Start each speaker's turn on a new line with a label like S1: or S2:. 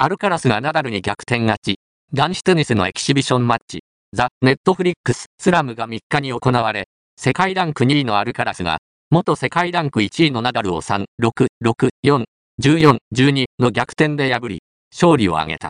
S1: アルカラスがナダルに逆転勝ち。男子テニスのエキシビションマッチ。ザ・ネットフリックス・スラムが3日に行われ、世界ランク2位のアルカラスが、元世界ランク1位のナダルを3、6、6、4、14、12の逆転で破り、勝利を挙げた。